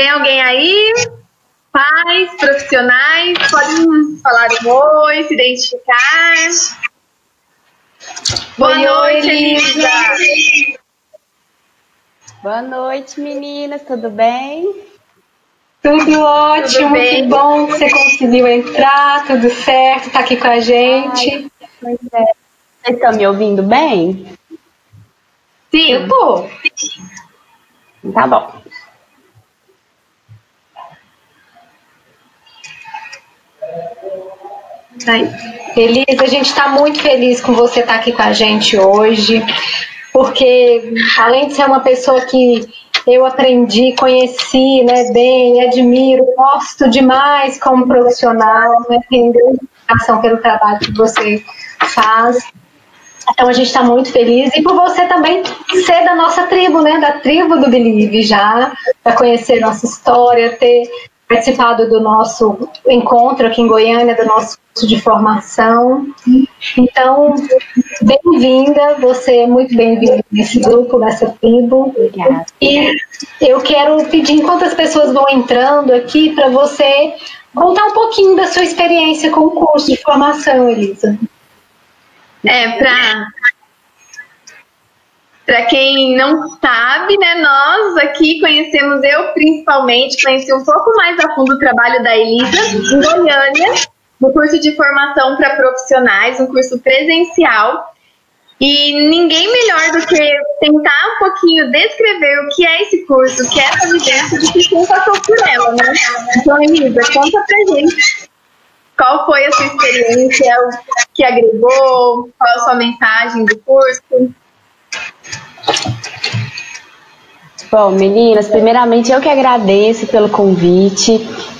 Tem alguém aí? Pais, profissionais, podem falar um oi, se identificar. Boa oi, noite, Elisa. Boa noite, meninas, tudo bem? Tudo ótimo, tudo que bom que você conseguiu entrar, tudo certo, tá aqui com a gente. Ai, é. Vocês estão me ouvindo bem? Sim. Eu tô. Tá bom. Elisa, a gente está muito feliz com você estar tá aqui com a gente hoje, porque além de ser uma pessoa que eu aprendi, conheci né, bem, admiro, gosto demais como profissional, né, tenho grande pelo trabalho que você faz. Então a gente está muito feliz e por você também ser da nossa tribo, né? Da tribo do Believe já, para conhecer nossa história, ter participado do nosso encontro aqui em Goiânia, do nosso curso de formação. Então, bem-vinda, você é muito bem-vinda nesse grupo, nessa tribo. Obrigada. E eu quero pedir, enquanto as pessoas vão entrando aqui, para você contar um pouquinho da sua experiência com o curso de formação, Elisa. É, para para quem não sabe, né, nós aqui conhecemos, eu principalmente, conheci um pouco mais a fundo o trabalho da Elisa em Goiânia, no curso de formação para profissionais, um curso presencial. E ninguém melhor do que tentar um pouquinho descrever o que é esse curso, o que é essa vivência, do que quem passou por ela, né? Então, Elisa, conta pra gente qual foi a sua experiência, o que agregou, qual a sua mensagem do curso. Bom, meninas, primeiramente eu que agradeço pelo convite.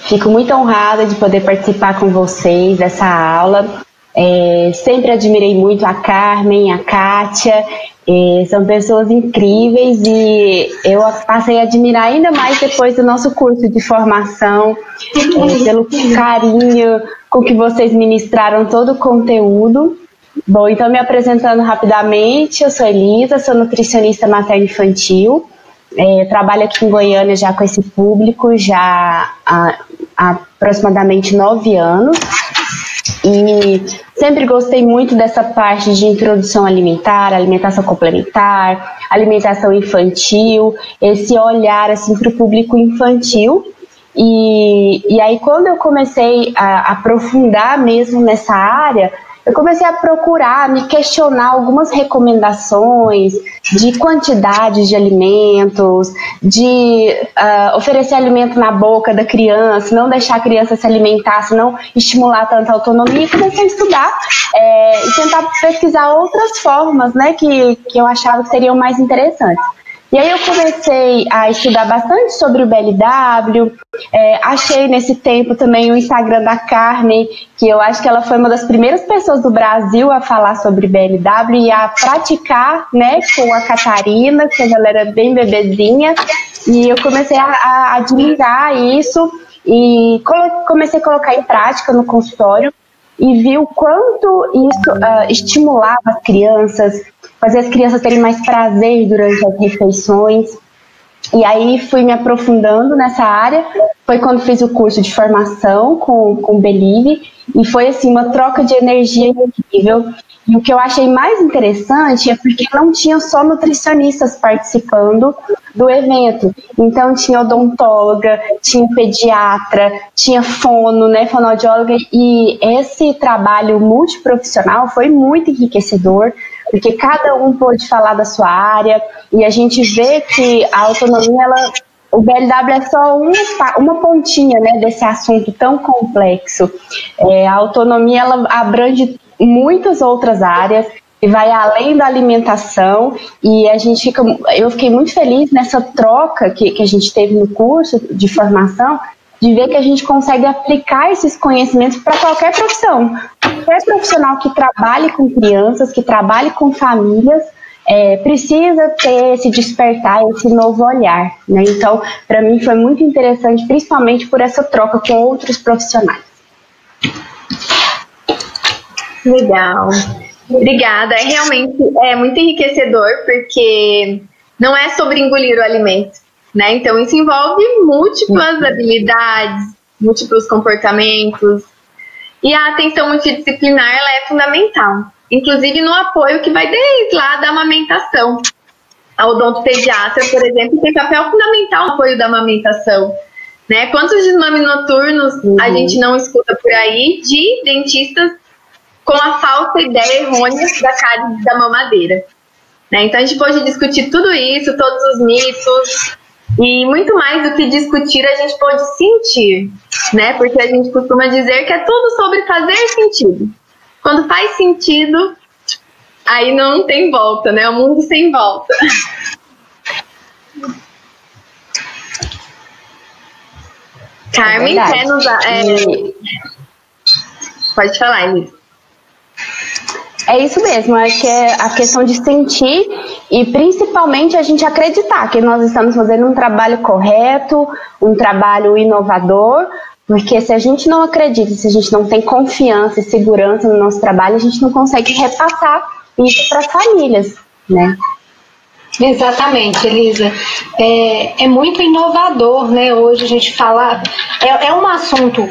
Fico muito honrada de poder participar com vocês dessa aula. É, sempre admirei muito a Carmen, a Kátia, é, são pessoas incríveis e eu passei a admirar ainda mais depois do nosso curso de formação, é, pelo carinho com que vocês ministraram todo o conteúdo. Bom, então me apresentando rapidamente, eu sou Elisa, sou nutricionista materno-infantil, é, trabalho aqui em Goiânia já com esse público já há, há aproximadamente nove anos e sempre gostei muito dessa parte de introdução alimentar, alimentação complementar, alimentação infantil, esse olhar assim para o público infantil. E, e aí quando eu comecei a aprofundar mesmo nessa área, eu comecei a procurar, me questionar algumas recomendações de quantidade de alimentos, de uh, oferecer alimento na boca da criança, não deixar a criança se alimentar, não estimular tanta autonomia, e comecei a estudar é, e tentar pesquisar outras formas né, que, que eu achava que seriam mais interessantes. E aí eu comecei a estudar bastante sobre o BLW, é, achei nesse tempo também o Instagram da Carmen, que eu acho que ela foi uma das primeiras pessoas do Brasil a falar sobre BLW e a praticar, né, com a Catarina, que ela era bem bebezinha, e eu comecei a, a admirar isso e comecei a colocar em prática no consultório e vi o quanto isso uh, estimulava as crianças, fazer as crianças terem mais prazer durante as refeições. E aí fui me aprofundando nessa área. Foi quando fiz o curso de formação com, com Believe e foi assim uma troca de energia incrível. E o que eu achei mais interessante é porque não tinha só nutricionistas participando do evento. Então tinha odontóloga, tinha pediatra, tinha fono, né, fonoaudióloga e esse trabalho multiprofissional foi muito enriquecedor porque cada um pôde falar da sua área e a gente vê que a autonomia, ela, o BLW é só uma, uma pontinha né, desse assunto tão complexo. É, a autonomia ela abrange muitas outras áreas e vai além da alimentação e a gente fica, eu fiquei muito feliz nessa troca que, que a gente teve no curso de formação de ver que a gente consegue aplicar esses conhecimentos para qualquer profissão. Qualquer profissional que trabalhe com crianças, que trabalhe com famílias, é, precisa ter esse despertar, esse novo olhar. Né? Então, para mim foi muito interessante, principalmente por essa troca com outros profissionais. Legal. Obrigada. É realmente é muito enriquecedor, porque não é sobre engolir o alimento, né? Então isso envolve múltiplas habilidades, múltiplos comportamentos. E a atenção multidisciplinar ela é fundamental, inclusive no apoio que vai desde lá da amamentação. A odontopediatra, por exemplo, tem papel fundamental no apoio da amamentação. Né? Quantos desmames noturnos uhum. a gente não escuta por aí de dentistas com a falsa ideia errônea da cárie da mamadeira? Né? Então a gente pode discutir tudo isso, todos os mitos, e muito mais do que discutir, a gente pode sentir, né? Porque a gente costuma dizer que é tudo sobre fazer sentido. Quando faz sentido, aí não tem volta, né? O mundo sem volta. Carmen é quer nos. É... Pode falar, Elisa. É isso mesmo, é que é a questão de sentir e principalmente a gente acreditar que nós estamos fazendo um trabalho correto, um trabalho inovador, porque se a gente não acredita, se a gente não tem confiança e segurança no nosso trabalho, a gente não consegue repassar isso para as famílias, né? Exatamente, Elisa. É, é muito inovador, né? Hoje a gente falar. É, é um assunto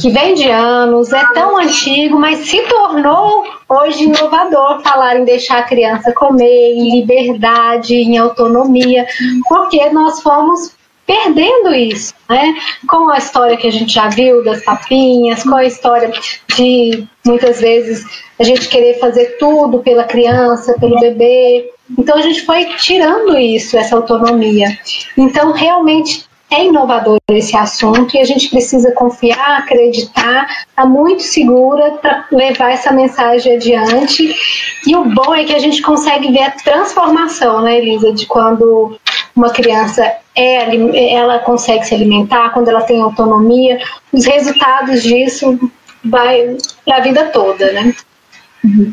que vem de anos, é tão antigo, mas se tornou hoje inovador falar em deixar a criança comer em liberdade, em autonomia, porque nós fomos perdendo isso, né? Com a história que a gente já viu das papinhas, com a história de muitas vezes a gente querer fazer tudo pela criança, pelo bebê. Então a gente foi tirando isso, essa autonomia. Então realmente é inovador esse assunto e a gente precisa confiar, acreditar, estar tá muito segura para levar essa mensagem adiante. E o bom é que a gente consegue ver a transformação, né, Elisa, de quando uma criança é, ela consegue se alimentar, quando ela tem autonomia, os resultados disso vai para a vida toda, né? Uhum.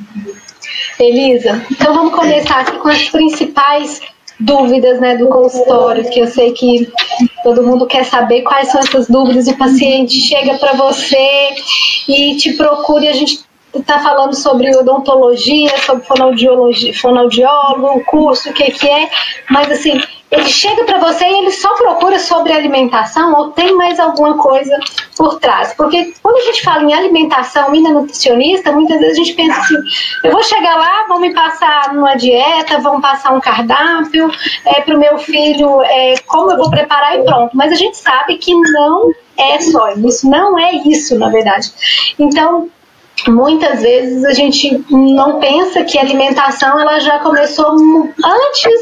Elisa, então vamos começar aqui com as principais dúvidas né, do consultório, que eu sei que todo mundo quer saber quais são essas dúvidas. O paciente chega para você e te procura e a gente está falando sobre odontologia, sobre fonoaudiologia, fonoaudiólogo, o curso, o que, que é, mas assim, ele chega para você e ele só procura sobre alimentação ou tem mais alguma coisa por trás? Porque quando a gente fala em alimentação e na nutricionista, muitas vezes a gente pensa assim: eu vou chegar lá, vão me passar uma dieta, vão passar um cardápio é, para o meu filho, é, como eu vou preparar e pronto. Mas a gente sabe que não é só isso, não é isso, na verdade. Então, muitas vezes a gente não pensa que a alimentação ela já começou antes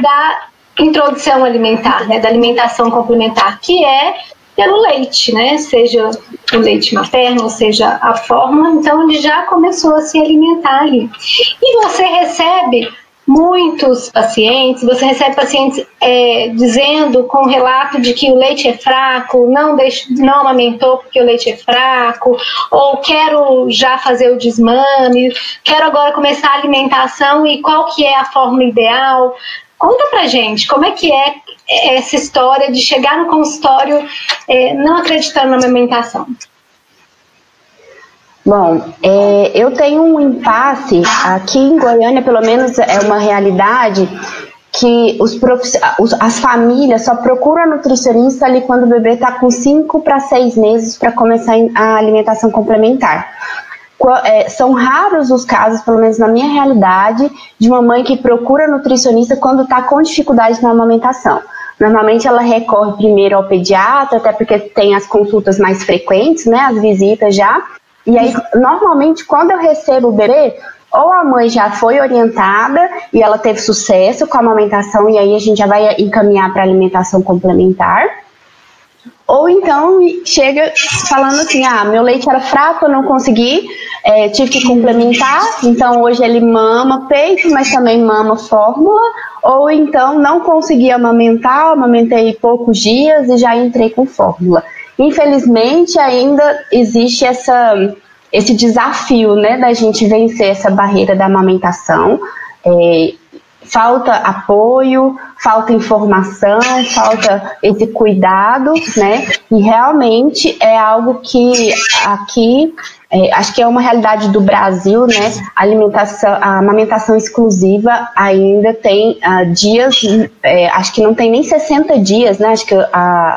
da introdução alimentar, né, da alimentação complementar, que é pelo leite, né, seja o leite materno, seja a fórmula, então ele já começou a se alimentar ali. E você recebe muitos pacientes, você recebe pacientes é, dizendo com relato de que o leite é fraco, não, deixe, não amamentou porque o leite é fraco, ou quero já fazer o desmame, quero agora começar a alimentação e qual que é a fórmula ideal. Conta pra gente como é que é essa história de chegar no consultório é, não acreditando na amamentação. Bom, é, eu tenho um impasse aqui em Goiânia, pelo menos é uma realidade que os as famílias só procuram nutricionista ali quando o bebê está com 5 para 6 meses para começar a alimentação complementar são raros os casos, pelo menos na minha realidade, de uma mãe que procura nutricionista quando está com dificuldade na amamentação. Normalmente ela recorre primeiro ao pediatra, até porque tem as consultas mais frequentes, né, as visitas já. E aí, normalmente, quando eu recebo o bebê, ou a mãe já foi orientada e ela teve sucesso com a amamentação, e aí a gente já vai encaminhar para alimentação complementar ou então chega falando assim: ah, meu leite era fraco, eu não consegui, é, tive que complementar, então hoje ele mama peito, mas também mama fórmula. Ou então não consegui amamentar, amamentei poucos dias e já entrei com fórmula. Infelizmente, ainda existe essa, esse desafio né, da gente vencer essa barreira da amamentação. É, falta apoio, falta informação, falta esse cuidado, né? E realmente é algo que aqui é, acho que é uma realidade do Brasil, né? A alimentação, a amamentação exclusiva ainda tem uh, dias, é, acho que não tem nem 60 dias, né? Acho que uh,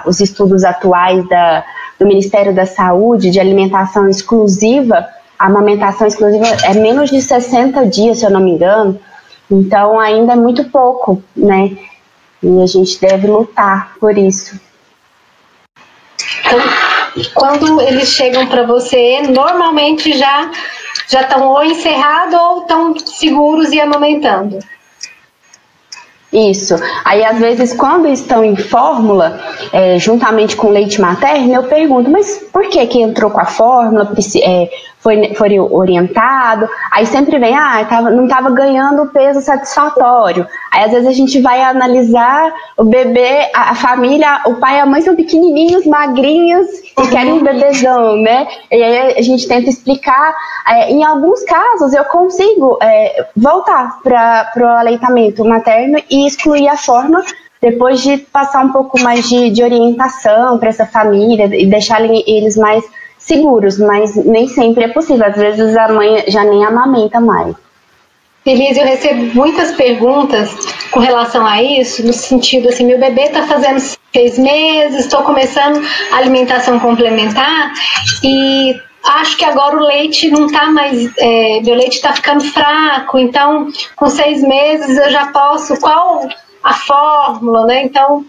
os estudos atuais da, do Ministério da Saúde de alimentação exclusiva, a amamentação exclusiva é menos de 60 dias, se eu não me engano. Então ainda é muito pouco, né? E a gente deve lutar por isso. Então, quando eles chegam para você, normalmente já já estão ou encerrados ou estão seguros e amamentando. Isso. Aí, às vezes, quando estão em fórmula, é, juntamente com leite materno, eu pergunto, mas por que que entrou com a fórmula? É, foi, foi orientado? Aí sempre vem, ah, tava, não estava ganhando o peso satisfatório. Aí, às vezes, a gente vai analisar o bebê, a, a família, o pai e a mãe são pequenininhos, magrinhos, e querem um bebezão, né? E aí a gente tenta explicar. É, em alguns casos, eu consigo é, voltar para o aleitamento materno e excluir a forma depois de passar um pouco mais de, de orientação para essa família e deixar eles mais seguros, mas nem sempre é possível. Às vezes a mãe já nem amamenta mais. Elise, eu recebo muitas perguntas com relação a isso, no sentido assim, meu bebê está fazendo seis meses, estou começando a alimentação complementar e acho que agora o leite não está mais, é, meu leite está ficando fraco, então com seis meses eu já posso, qual a fórmula, né? Então,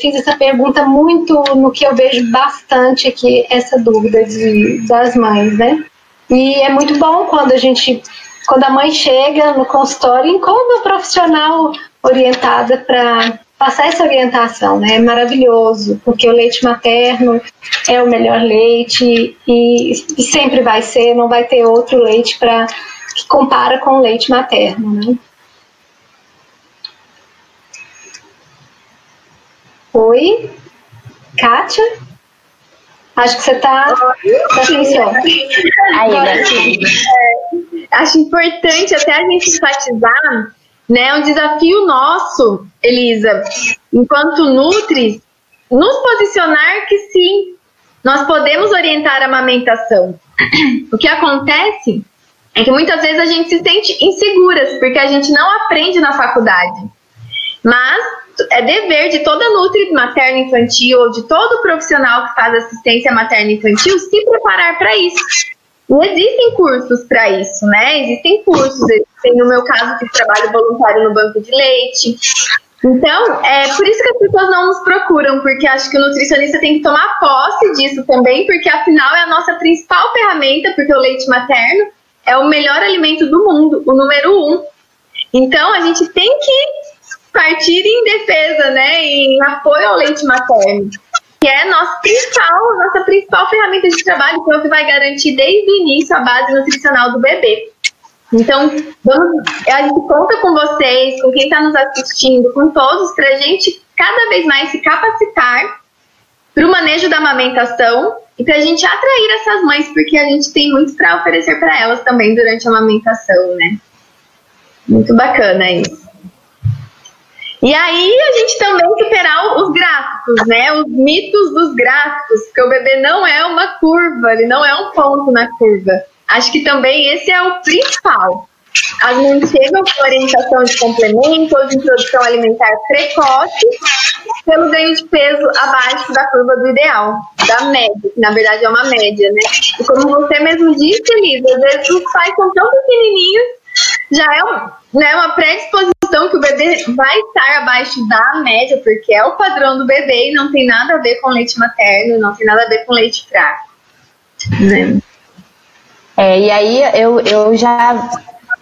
fiz essa pergunta muito no que eu vejo bastante aqui, essa dúvida de, das mães, né? E é muito bom quando a gente quando a mãe chega no consultório, encontra uma profissional orientada para passar essa orientação, né? É maravilhoso, porque o leite materno é o melhor leite e, e sempre vai ser, não vai ter outro leite para que compara com o leite materno, né? Oi, Kátia? Acho que você está tá. Aí, acho importante até a gente enfatizar, né, um desafio nosso, Elisa, enquanto Nutri, nos posicionar que sim, nós podemos orientar a amamentação. O que acontece é que muitas vezes a gente se sente inseguras, porque a gente não aprende na faculdade. Mas é dever de toda Nutri materno infantil ou de todo profissional que faz assistência materna infantil se preparar para isso. Não existem cursos para isso, né? Existem cursos, no meu caso, que trabalho voluntário no banco de leite. Então, é por isso que as pessoas não nos procuram, porque acho que o nutricionista tem que tomar posse disso também, porque afinal é a nossa principal ferramenta, porque o leite materno é o melhor alimento do mundo, o número um. Então, a gente tem que partir em defesa, né, em apoio ao leite materno que é nosso principal, nossa principal ferramenta de trabalho, que é o que vai garantir desde o início a base nutricional do bebê. Então, vamos, a gente conta com vocês, com quem está nos assistindo, com todos, para a gente cada vez mais se capacitar para o manejo da amamentação e para a gente atrair essas mães, porque a gente tem muito para oferecer para elas também durante a amamentação, né? Muito bacana isso. E aí a gente também superar os gráficos, né? Os mitos dos gráficos, porque o bebê não é uma curva, ele não é um ponto na curva. Acho que também esse é o principal. As mães chegam com orientação de complemento ou de introdução alimentar precoce pelo ganho de peso abaixo da curva do ideal, da média, que na verdade é uma média, né? E como você mesmo disse, Elisa, às vezes os pais são tão pequenininhos, já é um, né, uma predisposição que o bebê vai estar abaixo da média, porque é o padrão do bebê e não tem nada a ver com leite materno, não tem nada a ver com leite fraco. Né? É, e aí eu, eu já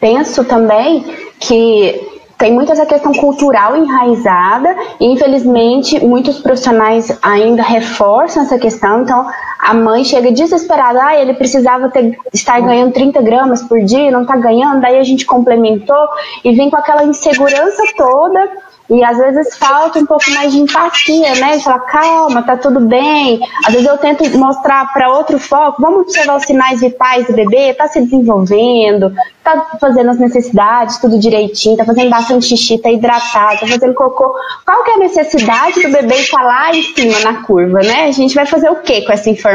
penso também que tem muita essa questão cultural enraizada e infelizmente muitos profissionais ainda reforçam essa questão, então a mãe chega desesperada, ah, ele precisava ter, estar ganhando 30 gramas por dia, não está ganhando, daí a gente complementou e vem com aquela insegurança toda e às vezes falta um pouco mais de empatia, né? Falar, calma, tá tudo bem. Às vezes eu tento mostrar para outro foco, vamos observar os sinais vitais do bebê, tá se desenvolvendo, tá fazendo as necessidades, tudo direitinho, tá fazendo bastante xixi, tá hidratado, tá fazendo cocô. Qual que é a necessidade do bebê estar lá em cima na curva, né? A gente vai fazer o que com essa informação?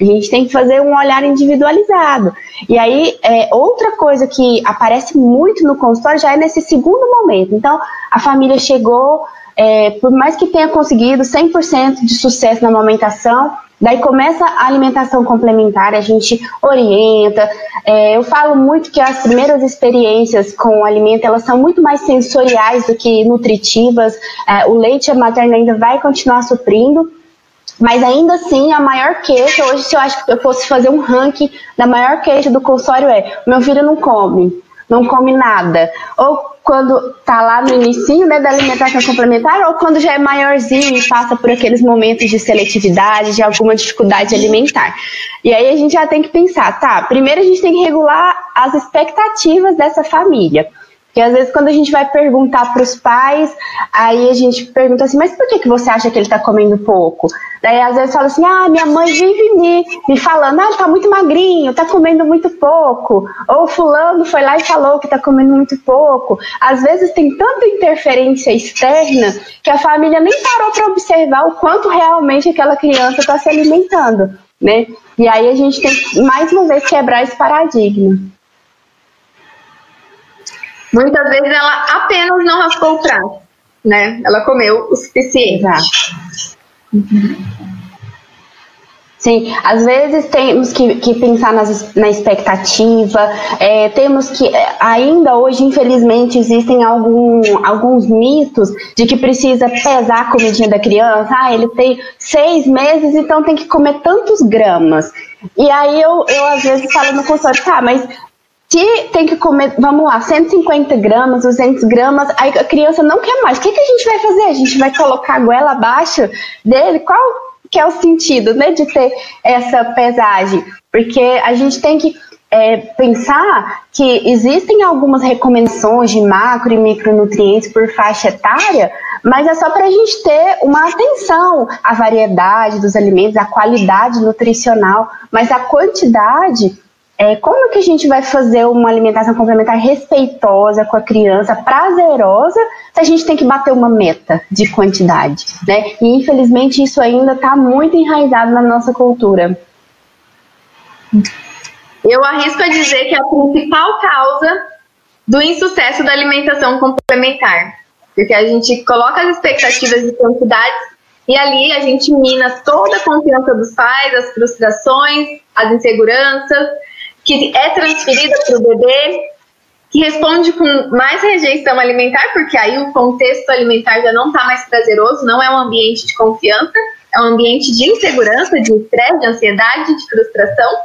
A gente tem que fazer um olhar individualizado. E aí, é, outra coisa que aparece muito no consultório já é nesse segundo momento. Então, a família chegou, é, por mais que tenha conseguido 100% de sucesso na amamentação, Daí começa a alimentação complementar, a gente orienta. É, eu falo muito que as primeiras experiências com o alimento elas são muito mais sensoriais do que nutritivas. É, o leite materno ainda vai continuar suprindo, mas ainda assim, a maior queixa, hoje, se eu acho que eu fosse fazer um ranking da maior queixa do consultório é: meu filho não come, não come nada. Ou quando tá lá no início né, da alimentação complementar, ou quando já é maiorzinho e passa por aqueles momentos de seletividade, de alguma dificuldade alimentar. E aí a gente já tem que pensar, tá? Primeiro a gente tem que regular as expectativas dessa família. Porque às vezes quando a gente vai perguntar para os pais, aí a gente pergunta assim, mas por que, que você acha que ele está comendo pouco? Daí às vezes fala assim, ah, minha mãe vive me, me falando, ah, ele tá muito magrinho, tá comendo muito pouco. Ou fulano foi lá e falou que tá comendo muito pouco. Às vezes tem tanta interferência externa que a família nem parou para observar o quanto realmente aquela criança está se alimentando, né? E aí a gente tem mais uma vez, quebrar esse paradigma. Muitas vezes ela apenas não raspou o prato, né? Ela comeu o suficiente. Exato. Sim, às vezes temos que, que pensar nas, na expectativa, é, temos que, ainda hoje, infelizmente, existem algum, alguns mitos de que precisa pesar a comidinha da criança. Ah, ele tem seis meses, então tem que comer tantos gramas. E aí eu, eu às vezes falo no consultório, tá, mas se tem que comer, vamos lá, 150 gramas, 200 gramas, aí a criança não quer mais. O que, que a gente vai fazer? A gente vai colocar a goela abaixo dele? Qual que é o sentido né, de ter essa pesagem? Porque a gente tem que é, pensar que existem algumas recomendações de macro e micronutrientes por faixa etária, mas é só para a gente ter uma atenção à variedade dos alimentos, à qualidade nutricional, mas a quantidade é, como que a gente vai fazer uma alimentação complementar respeitosa com a criança, prazerosa, se a gente tem que bater uma meta de quantidade, né? E infelizmente isso ainda está muito enraizado na nossa cultura. Eu arrisco a dizer que é a principal causa do insucesso da alimentação complementar, porque a gente coloca as expectativas de quantidades e ali a gente mina toda a confiança dos pais, as frustrações, as inseguranças que é transferida para o bebê, que responde com mais rejeição alimentar, porque aí o contexto alimentar já não está mais prazeroso, não é um ambiente de confiança, é um ambiente de insegurança, de estresse, de ansiedade, de frustração.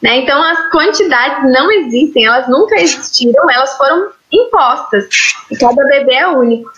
Né? Então, as quantidades não existem, elas nunca existiram, elas foram impostas. E cada bebê é único.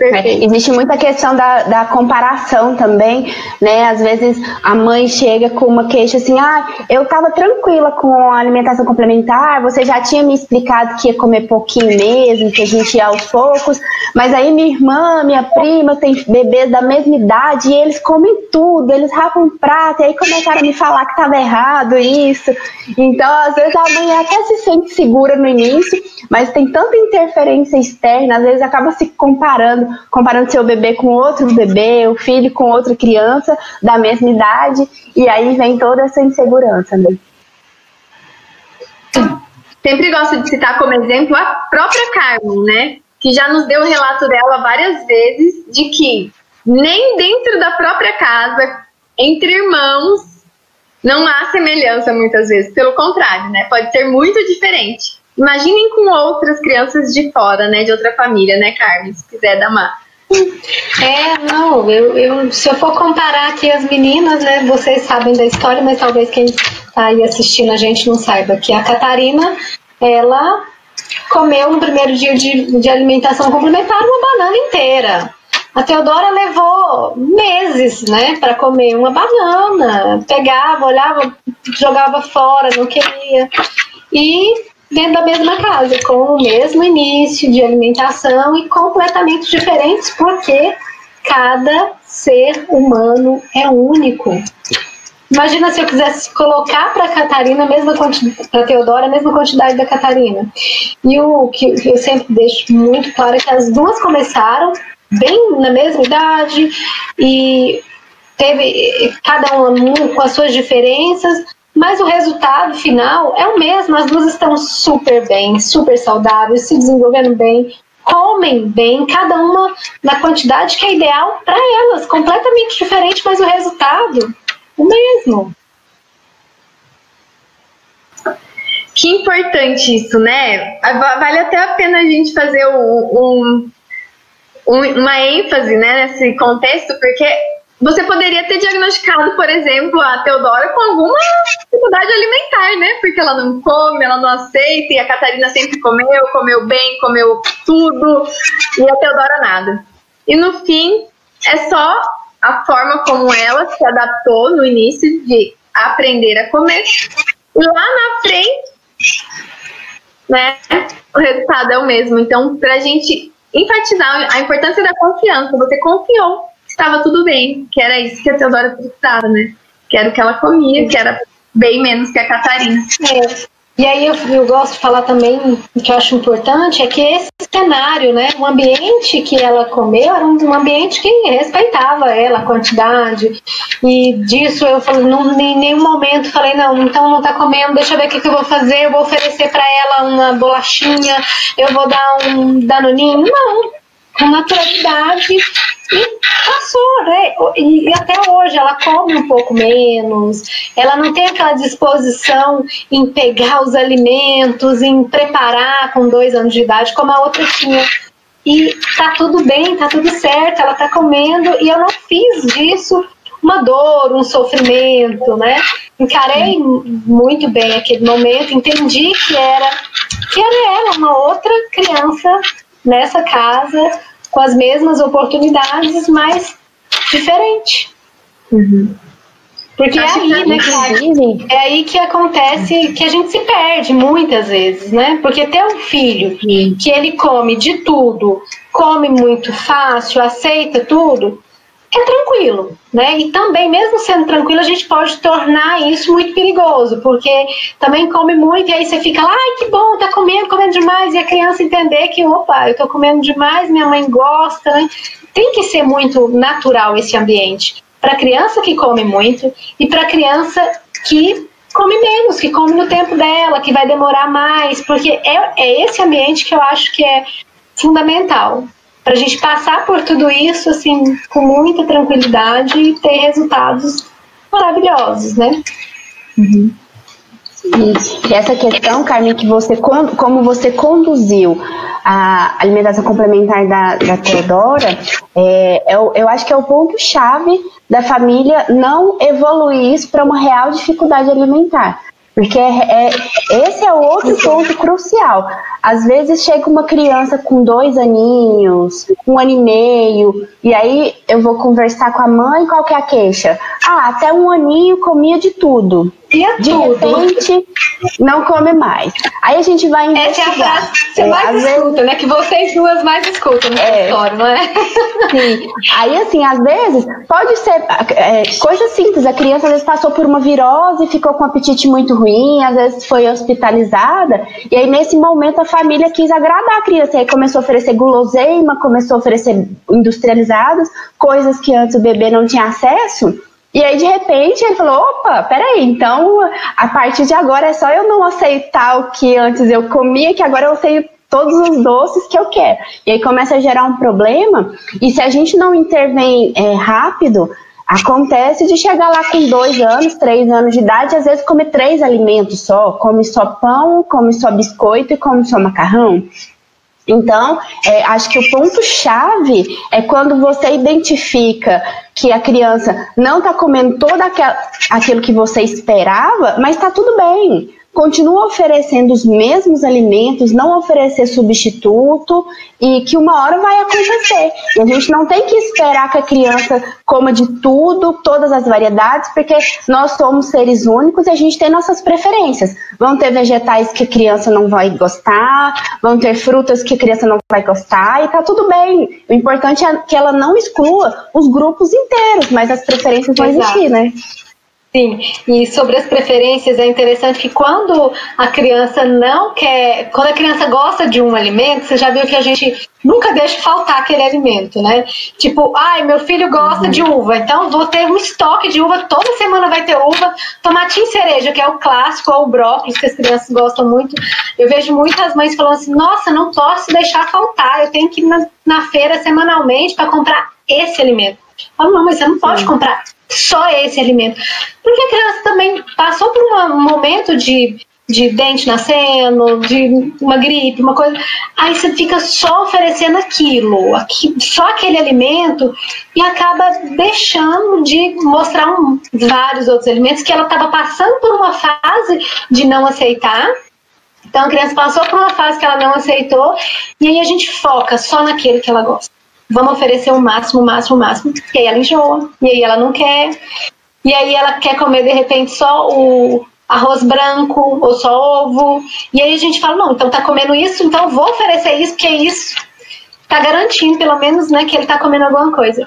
É, existe muita questão da, da comparação também, né? Às vezes a mãe chega com uma queixa assim, ah, eu estava tranquila com a alimentação complementar, você já tinha me explicado que ia comer pouquinho mesmo, que a gente ia aos poucos, mas aí minha irmã, minha prima tem bebês da mesma idade e eles comem tudo, eles rapam prato, e aí começaram a me falar que estava errado isso. Então, às vezes a mãe até se sente segura no início, mas tem tanta interferência externa, às vezes acaba se comparando comparando, comparando seu bebê com outro bebê, o filho com outra criança da mesma idade, e aí vem toda essa insegurança, né? Sempre gosto de citar como exemplo a própria Carmen, né? Que já nos deu o relato dela várias vezes de que nem dentro da própria casa, entre irmãos, não há semelhança muitas vezes. Pelo contrário, né? Pode ser muito diferente. Imaginem com outras crianças de fora, né? De outra família, né, Carmen? Se quiser dar uma. É, não, eu, eu, se eu for comparar aqui as meninas, né, vocês sabem da história, mas talvez quem está aí assistindo a gente não saiba que a Catarina, ela comeu no primeiro dia de, de alimentação complementar uma banana inteira. A Teodora levou meses né, para comer uma banana. Pegava, olhava, jogava fora, não queria. E dentro da mesma casa, com o mesmo início de alimentação e completamente diferentes, porque cada ser humano é único. Imagina se eu quisesse colocar para Catarina a mesma para Teodora a mesma quantidade da Catarina. E o que eu sempre deixo muito claro é que as duas começaram bem na mesma idade e teve cada uma com as suas diferenças, mas o resultado final é o mesmo. As duas estão super bem, super saudáveis, se desenvolvendo bem, comem bem, cada uma na quantidade que é ideal para elas, completamente diferente, mas o resultado o mesmo. Que importante isso, né? Vale até a pena a gente fazer um, um, uma ênfase né, nesse contexto, porque você poderia ter diagnosticado, por exemplo, a Teodora com alguma dificuldade alimentar, né? Porque ela não come, ela não aceita, e a Catarina sempre comeu, comeu bem, comeu tudo, e a Teodora nada. E no fim, é só a forma como ela se adaptou no início de aprender a comer. E lá na frente, né, o resultado é o mesmo. Então, para a gente enfatizar a importância da confiança, você confiou estava tudo bem, que era isso que a Teodora precisava, né? Que era o que ela comia, que era bem menos que a Catarina. É. E aí eu, eu, gosto de falar também, o que eu acho importante é que esse cenário, né, o ambiente que ela comeu era um ambiente que respeitava ela, a quantidade, e disso eu falei, não, em nenhum momento falei, não, então não tá comendo, deixa eu ver o que, que eu vou fazer, eu vou oferecer para ela uma bolachinha, eu vou dar um danoninho, não, com naturalidade e passou, né? E, e, até hoje ela come um pouco menos, ela não tem aquela disposição em pegar os alimentos, em preparar com dois anos de idade, como a outra tinha. E tá tudo bem, tá tudo certo, ela tá comendo e eu não fiz disso uma dor, um sofrimento, né? Encarei muito bem aquele momento, entendi que era que era ela, uma outra criança nessa casa com as mesmas oportunidades, mas diferente. Uhum. Porque é aí, né, que, é aí que acontece que a gente se perde muitas vezes, né? Porque ter um filho que ele come de tudo, come muito fácil, aceita tudo, é tranquilo, né? E também, mesmo sendo tranquilo, a gente pode tornar isso muito perigoso, porque também come muito e aí você fica lá, ai que bom, tá comendo demais, e a criança entender que, opa, eu tô comendo demais, minha mãe gosta, né? Tem que ser muito natural esse ambiente. Para criança que come muito e para criança que come menos, que come no tempo dela, que vai demorar mais, porque é, é esse ambiente que eu acho que é fundamental para a gente passar por tudo isso assim com muita tranquilidade e ter resultados maravilhosos, né? Uhum. E essa questão, Carmen, que você como você conduziu a alimentação complementar da, da Teodora, é, eu, é eu acho que é o ponto-chave da família não evoluir isso para uma real dificuldade alimentar. Porque é, é, esse é outro ponto crucial. Às vezes chega uma criança com dois aninhos, um ano e meio, e aí eu vou conversar com a mãe, qual que é a queixa? Ah, até um aninho comia de tudo. E de tudo. repente não come mais. Aí a gente vai investigar. Essa é a frase que você é, mais escuta, vezes... né? Que vocês duas mais escutam no é, história, não é? Sim. Aí assim, às vezes pode ser é, coisa simples. A criança às vezes passou por uma virose, ficou com um apetite muito ruim, às vezes foi hospitalizada, e aí nesse momento a família quis agradar a criança. Aí começou a oferecer guloseima, começou a oferecer industrializados, coisas que antes o bebê não tinha acesso. E aí, de repente, ele falou: opa, peraí, então a partir de agora é só eu não aceitar o que antes eu comia, que agora eu sei todos os doces que eu quero. E aí começa a gerar um problema, e se a gente não intervém é, rápido, acontece de chegar lá com dois anos, três anos de idade, às vezes comer três alimentos só, come só pão, come só biscoito e come só macarrão. Então, é, acho que o ponto-chave é quando você identifica que a criança não está comendo todo aquilo que você esperava, mas está tudo bem. Continua oferecendo os mesmos alimentos, não oferecer substituto e que uma hora vai acontecer. E a gente não tem que esperar que a criança coma de tudo, todas as variedades, porque nós somos seres únicos e a gente tem nossas preferências. Vão ter vegetais que a criança não vai gostar, vão ter frutas que a criança não vai gostar e tá tudo bem. O importante é que ela não exclua os grupos inteiros, mas as preferências vão Exato. existir, né? Sim, e sobre as preferências é interessante que quando a criança não quer, quando a criança gosta de um alimento, você já viu que a gente nunca deixa faltar aquele alimento, né? Tipo, ai, meu filho gosta uhum. de uva, então vou ter um estoque de uva, toda semana vai ter uva, tomatinho cereja, que é o clássico, ou o brócolis, que as crianças gostam muito. Eu vejo muitas mães falando assim, nossa, não posso deixar faltar, eu tenho que ir na, na feira semanalmente para comprar esse alimento. Eu falo, não, mas você não pode Sim. comprar só esse alimento. Porque a criança também passou por um momento de, de dente nascendo, de uma gripe, uma coisa. Aí você fica só oferecendo aquilo, aqui, só aquele alimento, e acaba deixando de mostrar um, vários outros alimentos que ela estava passando por uma fase de não aceitar. Então a criança passou por uma fase que ela não aceitou, e aí a gente foca só naquele que ela gosta vamos oferecer o máximo, o máximo, o máximo. E aí ela enjoa, e aí ela não quer. E aí ela quer comer de repente só o arroz branco ou só ovo. E aí a gente fala, não, então tá comendo isso, então vou oferecer isso, porque isso tá garantindo pelo menos, né, que ele tá comendo alguma coisa.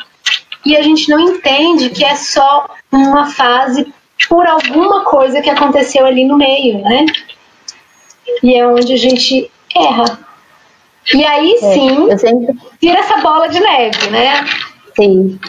E a gente não entende que é só uma fase por alguma coisa que aconteceu ali no meio, né? E é onde a gente erra. E aí é, sim, é, sempre... tira essa bola de neve, né? Sim.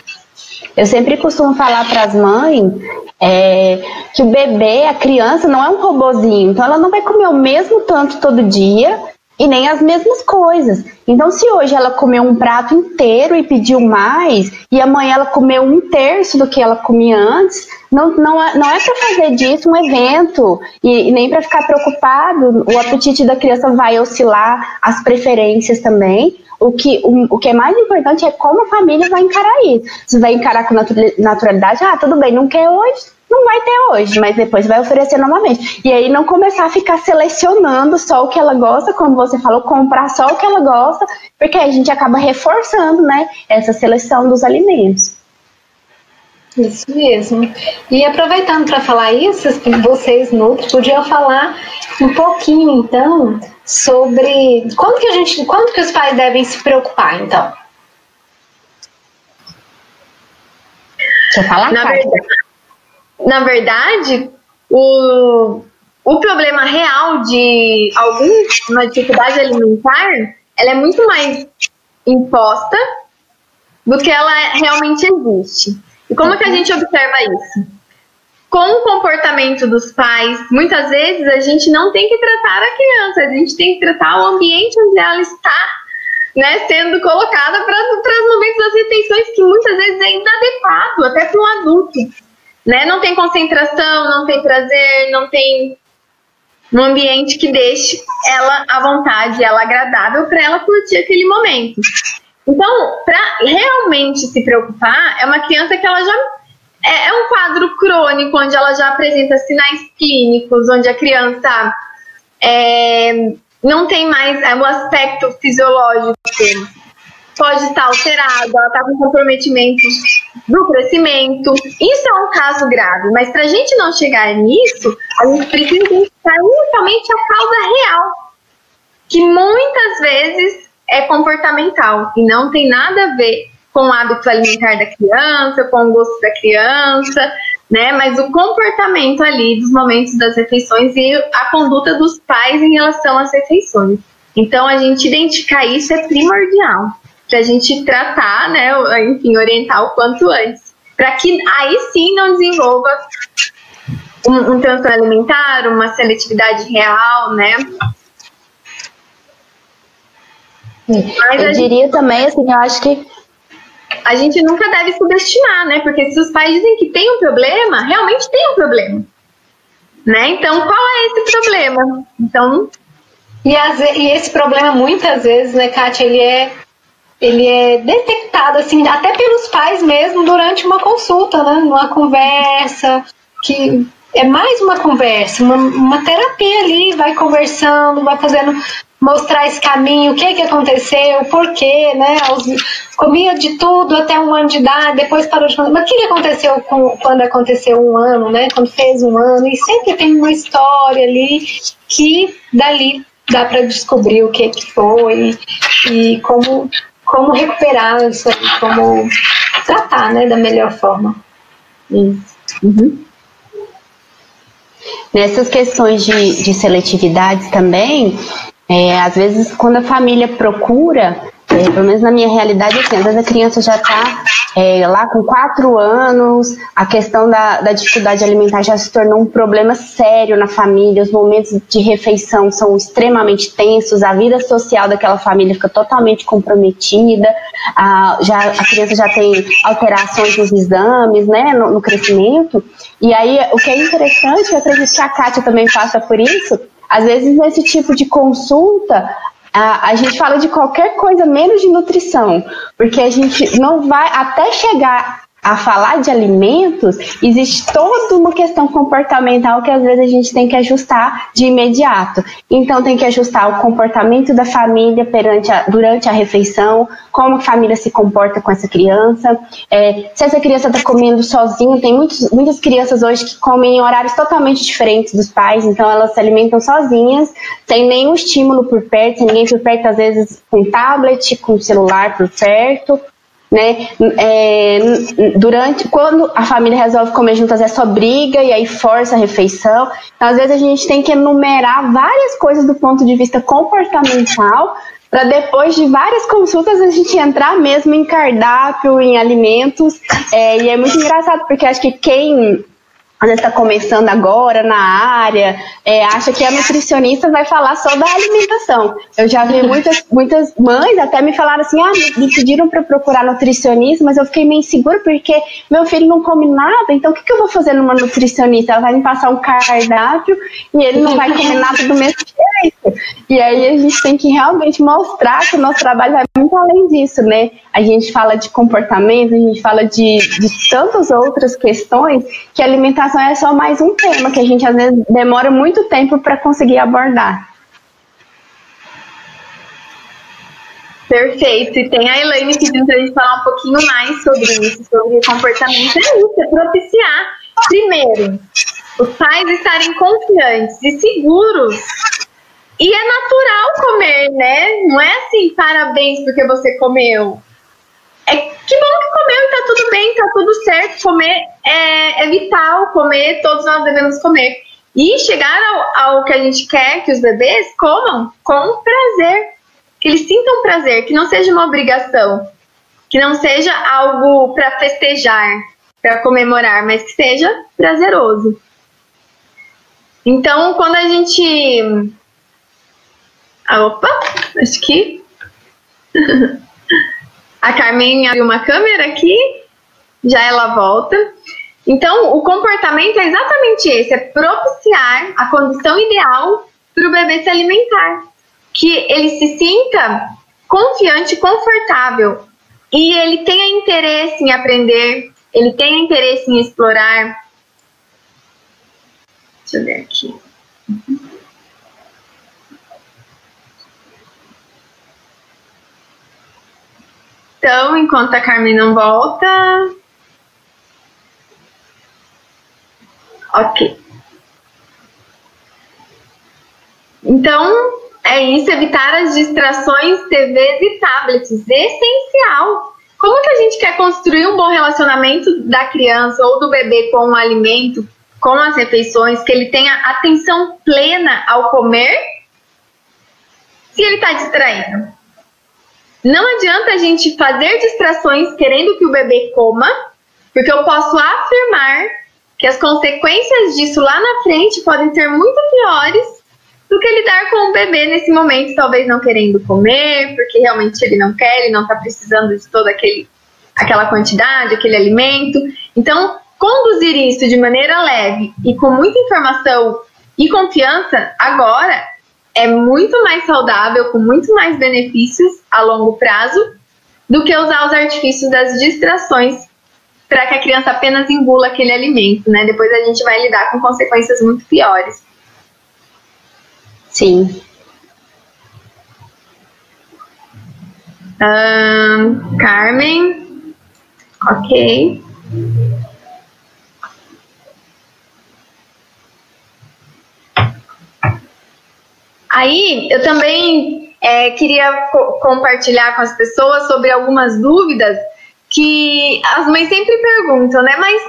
Eu sempre costumo falar para as mães é, que o bebê, a criança, não é um robozinho, então ela não vai comer o mesmo tanto todo dia e nem as mesmas coisas. Então, se hoje ela comeu um prato inteiro e pediu mais, e amanhã ela comeu um terço do que ela comia antes, não, não é, não é para fazer disso um evento e, e nem para ficar preocupado. O apetite da criança vai oscilar, as preferências também. O que, o, o que é mais importante é como a família vai encarar isso. Se vai encarar com naturalidade, ah, tudo bem, não quer hoje, não vai ter hoje, mas depois vai oferecer novamente. E aí não começar a ficar selecionando só o que ela gosta, como você falou, comprar só o que ela gosta, porque aí a gente acaba reforçando, né, essa seleção dos alimentos. Isso mesmo. E aproveitando para falar isso, vocês Nutri podiam falar um pouquinho então sobre quando que a gente, quando que os pais devem se preocupar, então. Quer falar? Na verdade, na verdade, o, o problema real de alguma dificuldade alimentar, ela é muito mais imposta do que ela realmente existe. E como que a gente observa isso? Com o comportamento dos pais, muitas vezes a gente não tem que tratar a criança, a gente tem que tratar o ambiente onde ela está né, sendo colocada para os momentos das refeições, que muitas vezes é inadequado, até para um adulto né? Não tem concentração, não tem prazer, não tem um ambiente que deixe ela à vontade, ela agradável para ela curtir aquele momento. Então, para realmente se preocupar, é uma criança que ela já é, é, um quadro crônico onde ela já apresenta sinais clínicos, onde a criança é, não tem mais é, o aspecto fisiológico pode estar alterado, ela está com comprometimento do crescimento. Isso é um caso grave, mas para a gente não chegar nisso, a gente precisa identificar inicialmente a causa real, que muitas vezes é comportamental e não tem nada a ver com o hábito alimentar da criança, com o gosto da criança, né? Mas o comportamento ali dos momentos das refeições e a conduta dos pais em relação às refeições. Então, a gente identificar isso é primordial para a gente tratar, né, enfim, orientar o quanto antes, para que aí sim não desenvolva um, um transtorno alimentar, uma seletividade real, né? Mas eu diria gente, também, assim, eu acho que a gente nunca deve subestimar, né? Porque se os pais dizem que tem um problema, realmente tem um problema, né? Então, qual é esse problema? Então, e, as, e esse problema muitas vezes, né, Kátia, ele é ele é detectado assim até pelos pais mesmo durante uma consulta, né? Numa conversa que é mais uma conversa, uma, uma terapia ali, vai conversando, vai fazendo mostrar esse caminho, o que que aconteceu, o porquê, né? comia de tudo até um ano de idade, depois parou de comer. Mas o que, que aconteceu com, quando aconteceu um ano, né? Quando fez um ano? E sempre tem uma história ali que dali dá para descobrir o que, que foi e como, como recuperar isso aí, como tratar, né, da melhor forma. Isso. Uhum. Nessas questões de, de seletividade também, é, às vezes quando a família procura é, pelo menos na minha realidade, assim, às vezes a criança já está é, lá com quatro anos, a questão da, da, dificuldade alimentar já se tornou um problema sério na família, os momentos de refeição são extremamente tensos, a vida social daquela família fica totalmente comprometida, a, já, a criança já tem alterações nos exames, né, no, no crescimento, e aí o que é interessante, eu acredito que a Kátia também passa por isso, às vezes, nesse tipo de consulta, a, a gente fala de qualquer coisa menos de nutrição, porque a gente não vai até chegar a falar de alimentos, existe toda uma questão comportamental que às vezes a gente tem que ajustar de imediato. Então tem que ajustar o comportamento da família perante a, durante a refeição, como a família se comporta com essa criança, é, se essa criança está comendo sozinha, tem muitos, muitas crianças hoje que comem em horários totalmente diferentes dos pais, então elas se alimentam sozinhas, sem nenhum estímulo por perto, sem ninguém por perto, às vezes com tablet, com celular por perto, né? É, durante quando a família resolve comer juntas é só briga e aí força a refeição. Então, às vezes a gente tem que enumerar várias coisas do ponto de vista comportamental para depois de várias consultas a gente entrar mesmo em cardápio, em alimentos. É, e é muito engraçado porque acho que quem às vezes está começando agora na área, é, acha que a nutricionista vai falar só da alimentação. Eu já vi muitas, muitas mães até me falaram assim: ah, me pediram para procurar nutricionista, mas eu fiquei meio insegura porque meu filho não come nada, então o que, que eu vou fazer numa nutricionista? Ela vai me passar um cardápio e ele não vai comer nada do mesmo jeito. E aí a gente tem que realmente mostrar que o nosso trabalho vai muito além disso, né? A gente fala de comportamento, a gente fala de, de tantas outras questões que a alimentação educação é só mais um tema que a gente às vezes demora muito tempo para conseguir abordar. Perfeito. E tem a Elaine pedindo para a gente falar um pouquinho mais sobre isso, sobre comportamento. É isso, é propiciar, primeiro, os pais estarem confiantes e seguros. E é natural comer, né? Não é assim, parabéns porque você comeu. É que bom que comeu e tá tudo bem, tá tudo certo. Comer é, é vital, comer, todos nós devemos comer. E chegar ao, ao, que a gente quer que os bebês comam com prazer. Que eles sintam prazer, que não seja uma obrigação, que não seja algo para festejar, para comemorar, mas que seja prazeroso. Então, quando a gente. Ah, opa, acho que. A Carmen abriu uma câmera aqui, já ela volta. Então, o comportamento é exatamente esse: é propiciar a condição ideal para o bebê se alimentar. Que ele se sinta confiante, confortável e ele tenha interesse em aprender, ele tenha interesse em explorar. Deixa eu ver aqui. Uhum. Então, enquanto a Carmen não volta. Ok. Então, é isso, evitar as distrações, TVs e tablets. Essencial. Como que a gente quer construir um bom relacionamento da criança ou do bebê com o alimento, com as refeições, que ele tenha atenção plena ao comer, se ele está distraído? Não adianta a gente fazer distrações querendo que o bebê coma, porque eu posso afirmar que as consequências disso lá na frente podem ser muito piores do que lidar com o bebê nesse momento, talvez não querendo comer, porque realmente ele não quer, ele não está precisando de toda aquele, aquela quantidade, aquele alimento. Então, conduzir isso de maneira leve e com muita informação e confiança agora é muito mais saudável, com muito mais benefícios a longo prazo, do que usar os artifícios das distrações para que a criança apenas engula aquele alimento, né? Depois a gente vai lidar com consequências muito piores. Sim. Um, Carmen. Ok. Aí, eu também é, queria co compartilhar com as pessoas sobre algumas dúvidas que as mães sempre perguntam, né? Mas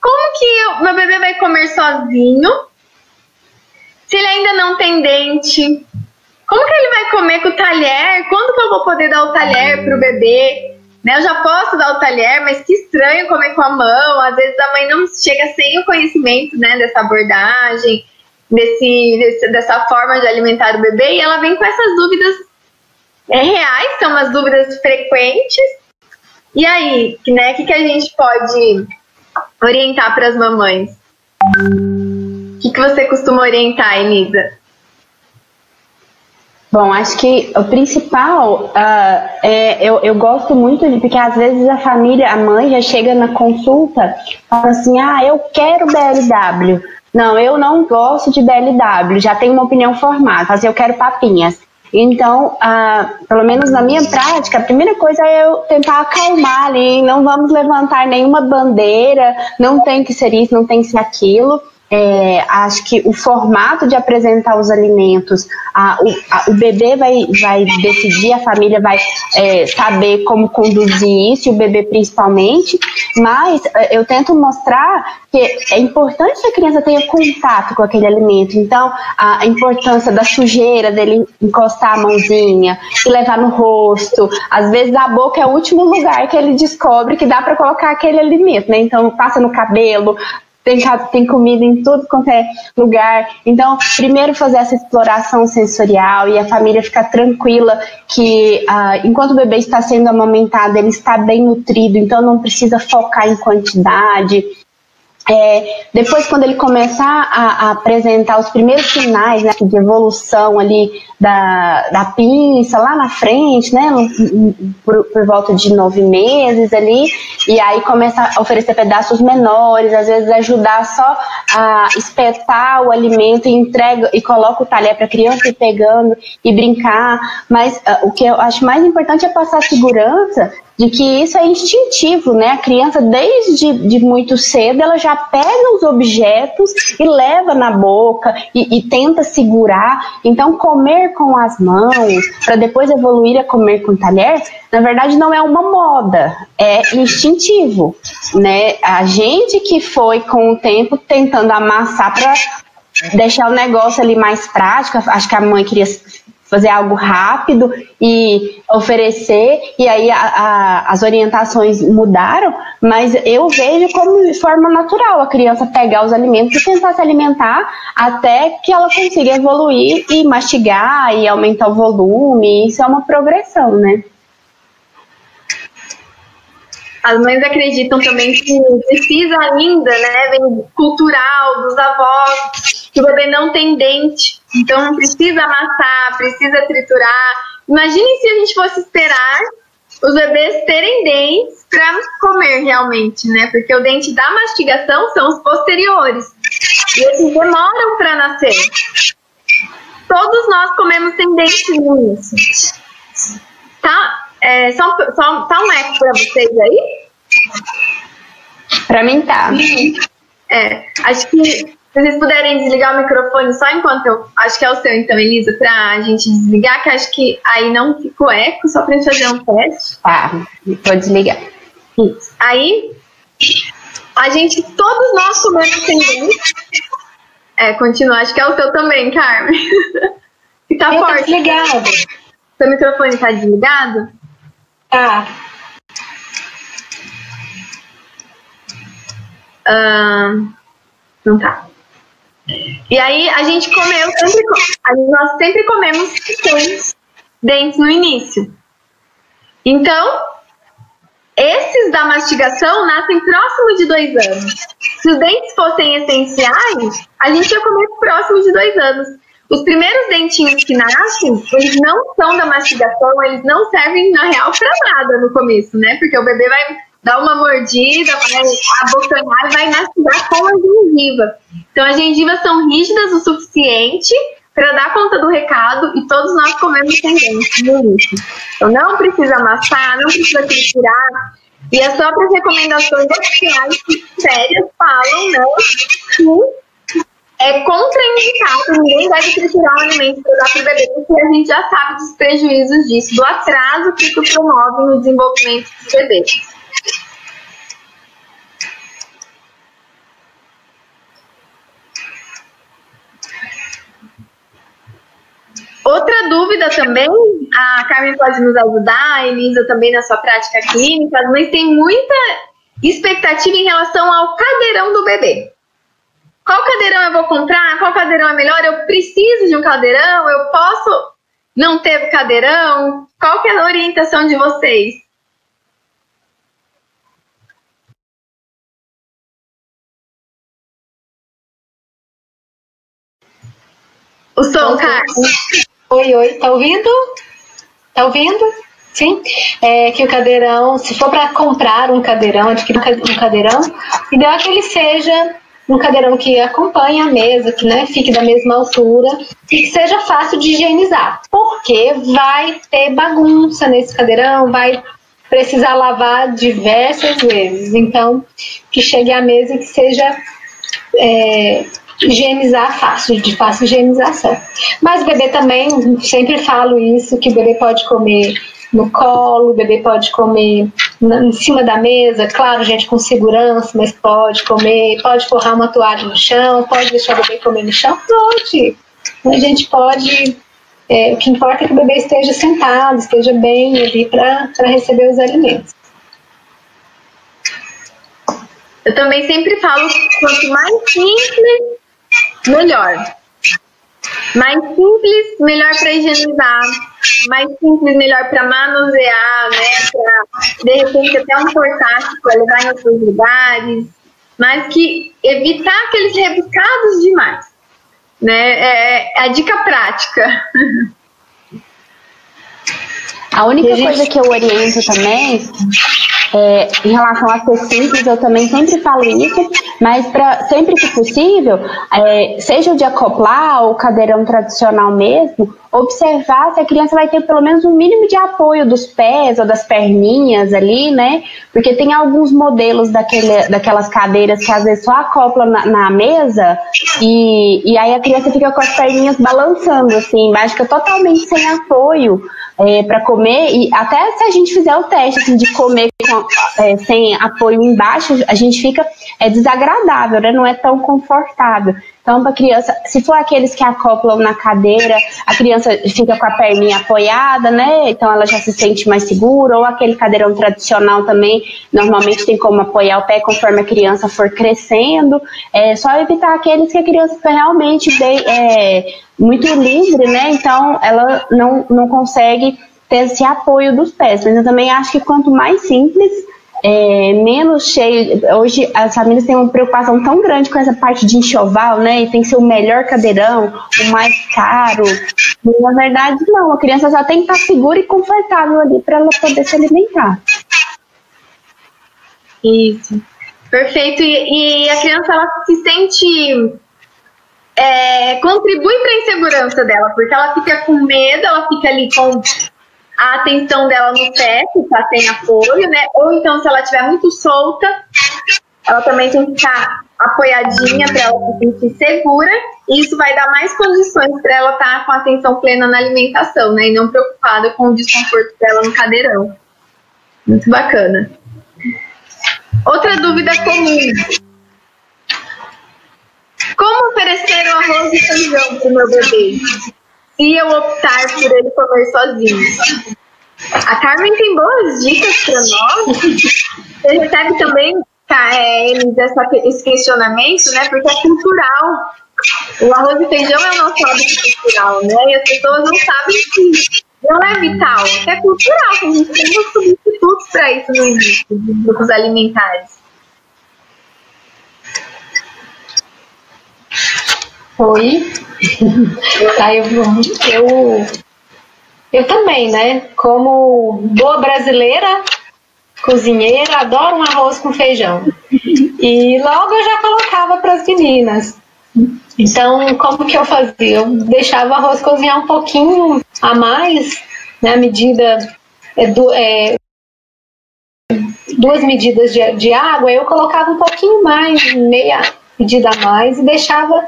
como que eu, meu bebê vai comer sozinho? Se ele ainda não tem dente? Como que ele vai comer com o talher? Quando que eu vou poder dar o talher para o bebê? Né, eu já posso dar o talher, mas que estranho comer com a mão. Às vezes a mãe não chega sem o conhecimento né, dessa abordagem, desse, desse, dessa forma de alimentar o bebê, e ela vem com essas dúvidas é, reais, são umas dúvidas frequentes, e aí, né, o que, que a gente pode orientar para as mamães? O que, que você costuma orientar, Elisa? Bom, acho que o principal uh, é eu, eu gosto muito de porque às vezes a família, a mãe já chega na consulta fala assim, ah, eu quero BLW. Não, eu não gosto de BLW, já tenho uma opinião formada, mas eu quero papinhas. Então, ah, pelo menos na minha prática, a primeira coisa é eu tentar acalmar ali, não vamos levantar nenhuma bandeira, não tem que ser isso, não tem que ser aquilo. É, acho que o formato de apresentar os alimentos, a, o, a, o, bebê vai, vai decidir, a família vai é, saber como conduzir isso, o bebê principalmente, mas é, eu tento mostrar que é importante que a criança tenha contato com aquele alimento. Então, a importância da sujeira, dele encostar a mãozinha e levar no rosto. Às vezes, a boca é o último lugar que ele descobre que dá para colocar aquele alimento, né? Então, passa no cabelo, tem, tem comida em tudo quanto é lugar. Então, primeiro fazer essa exploração sensorial e a família ficar tranquila que uh, enquanto o bebê está sendo amamentado, ele está bem nutrido, então não precisa focar em quantidade. É, depois, quando ele começar a, a, apresentar os primeiros sinais né, de evolução ali da, da pinça lá na frente, né, por, por, volta de nove meses ali, e aí começa a oferecer pedaços menores, às vezes ajudar só a espetar o alimento e entrega e coloca o talher para a criança ir pegando e brincar. Mas uh, o que eu acho mais importante é passar segurança de que isso é instintivo, né? A criança, desde de muito cedo, ela já pega os objetos e leva na boca e, e tenta segurar. Então, comer com as mãos, para depois evoluir a comer com talher, na verdade não é uma moda, é instintivo, né? A gente que foi com o tempo tentando amassar para deixar o negócio ali mais prático, acho que a mãe queria fazer algo rápido e oferecer, e aí a, a, as orientações mudaram, mas eu vejo como de forma natural a criança pegar os alimentos e tentar se alimentar até que ela consiga evoluir e mastigar e aumentar o volume, isso é uma progressão, né? As mães acreditam também que precisa ainda, né, cultural dos avós, que o bebê não tem dente, então precisa amassar, precisa triturar. Imagine se a gente fosse esperar os bebês terem dentes para comer realmente, né? Porque o dente da mastigação são os posteriores. E eles demoram para nascer. Todos nós comemos sem dente no início. Tá? É, só, só, tá um eco para vocês aí? Para mim tá. É, acho que se vocês puderem desligar o microfone só enquanto eu. Acho que é o seu, então, Elisa, pra gente desligar, que acho que aí não ficou eco, só pra gente fazer um teste. Tá, vou desligar. Isso. Aí, a gente, todos nós comemos dente. É, continua, acho que é o seu também, Carmen. e tá eu forte. desligado. Seu microfone tá desligado? Tá. Uh, não tá. E aí a gente comeu sempre, nós sempre comemos sem dentes no início. Então, esses da mastigação nascem próximo de dois anos. Se os dentes fossem essenciais, a gente ia comer próximo de dois anos. Os primeiros dentinhos que nascem, eles não são da mastigação, eles não servem na real para nada no começo, né? Porque o bebê vai dar uma mordida, vai abocanhar e vai mastigar com a gengiva. Então, as gengivas são rígidas o suficiente para dar conta do recado e todos nós comemos no início. Então, não precisa amassar, não precisa triturar. E as próprias recomendações oficiais sérias falam né, que é contraindicado, ninguém deve triturar um alimento para dar para o bebê, porque a gente já sabe dos prejuízos disso, do atraso que isso promove no desenvolvimento do bebê. Outra dúvida também, a Carmen pode nos ajudar, a Elisa também na sua prática clínica, mas tem muita expectativa em relação ao cadeirão do bebê. Qual cadeirão eu vou comprar? Qual cadeirão é melhor? Eu preciso de um cadeirão? Eu posso não ter cadeirão? Qual que é a orientação de vocês? O som, Carlos. Oi, oi, tá ouvindo? Tá ouvindo? Sim? É que o cadeirão, se for para comprar um cadeirão, adquirir um cadeirão, ideal é que ele seja um cadeirão que acompanhe a mesa, que né, fique da mesma altura e que seja fácil de higienizar. Porque vai ter bagunça nesse cadeirão, vai precisar lavar diversas vezes. Então, que chegue à mesa e que seja é, higienizar fácil, de fácil higienização. Mas o bebê também, sempre falo isso, que o bebê pode comer no colo, o bebê pode comer em cima da mesa, claro, gente, com segurança, mas pode comer, pode forrar uma toalha no chão, pode deixar o bebê comer no chão, pode. A gente pode. É, o que importa é que o bebê esteja sentado, esteja bem ali para receber os alimentos. Eu também sempre falo quanto mais simples melhor. Mais simples, melhor para higienizar. Mais simples, melhor para manusear, né? Pra, de repente até um portátil para levar em outros lugares. Mas que evitar aqueles rebuscados demais. Né? É, é a dica prática. A única coisa que eu oriento também é, em relação ser simples, eu também sempre falo isso, mas pra, sempre que possível, é, seja o de acoplar ou cadeirão tradicional mesmo, observar se a criança vai ter pelo menos um mínimo de apoio dos pés ou das perninhas ali, né? Porque tem alguns modelos daquele, daquelas cadeiras que às vezes só acopla na, na mesa e, e aí a criança fica com as perninhas balançando, assim, mas fica totalmente sem apoio é, para comer e até se a gente fizer o teste assim, de comer com, é, sem apoio embaixo, a gente fica é desagradável, né? Não é tão confortável. Então, para criança, se for aqueles que acoplam na cadeira, a criança fica com a perninha apoiada, né? Então ela já se sente mais segura. Ou aquele cadeirão tradicional também, normalmente tem como apoiar o pé conforme a criança for crescendo. É só evitar aqueles que a criança realmente bem, é, muito livre, né? Então ela não, não consegue ter esse apoio dos pés. Mas eu também acho que quanto mais simples, é, menos cheio. Hoje as famílias têm uma preocupação tão grande com essa parte de enxoval, né? E tem que ser o melhor cadeirão, o mais caro. E, na verdade, não. A criança só tem que estar segura e confortável ali para ela poder se alimentar. Isso. Perfeito. E, e a criança ela se sente é, contribui para a insegurança dela, porque ela fica com medo, ela fica ali com a atenção dela no pé, que está sem apoio, né? Ou então, se ela estiver muito solta, ela também tem que ficar apoiadinha para ela se sentir segura. E isso vai dar mais condições para ela estar tá com atenção plena na alimentação, né? E não preocupada com o desconforto dela no cadeirão. Muito bacana. Outra dúvida comum. Como oferecer o arroz e feijão para o meu bebê? Se eu optar por ele comer sozinho. A Carmen tem boas dicas para nós. Você recebe também, tá, é, esse questionamento, né? Porque é cultural. O arroz e feijão é o nosso hábito cultural, né? E as pessoas não sabem que não é vital, é cultural, que a gente tem substitutos para isso no início, dos grupos alimentares. Oi. Aí eu, eu, eu também, né? Como boa brasileira, cozinheira, adoro um arroz com feijão. E logo eu já colocava para as meninas. Então, como que eu fazia? Eu deixava o arroz cozinhar um pouquinho a mais, né? A medida é, do, é duas medidas de, de água, eu colocava um pouquinho mais, meia medida a mais, e deixava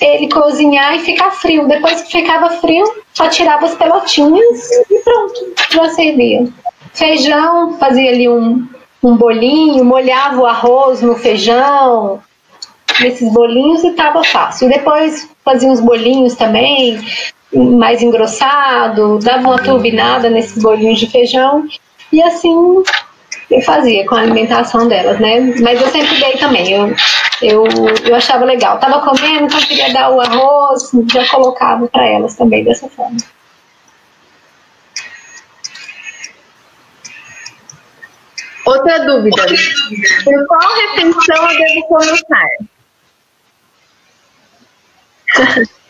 ele cozinhar e ficar frio. Depois que ficava frio, só tirava as pelotinhas e pronto, já servia. Feijão, fazia ali um, um bolinho, molhava o arroz no feijão, nesses bolinhos e tava fácil. E depois fazia uns bolinhos também, mais engrossado, dava uma turbinada nesses bolinhos de feijão e assim eu fazia com a alimentação delas, né? Mas eu sempre dei também, eu, eu, eu achava legal. Tava comendo, então queria dar o arroz, já colocava para elas também dessa forma. Outra dúvida. Por qual refeição eu devo começar?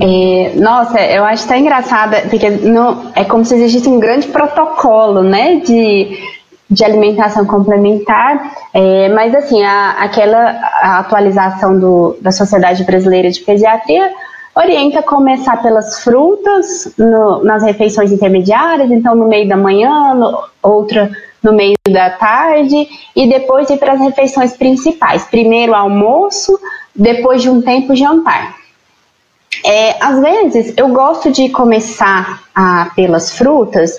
É, nossa, eu acho tão engraçada, porque não, é como se existisse um grande protocolo, né, de, de alimentação complementar, é, mas assim, a, aquela a atualização do, da Sociedade Brasileira de Pediatria orienta começar pelas frutas no, nas refeições intermediárias, então no meio da manhã, no, outra no meio da tarde, e depois ir para as refeições principais, primeiro almoço, depois de um tempo jantar. É, às vezes eu gosto de começar a, pelas frutas,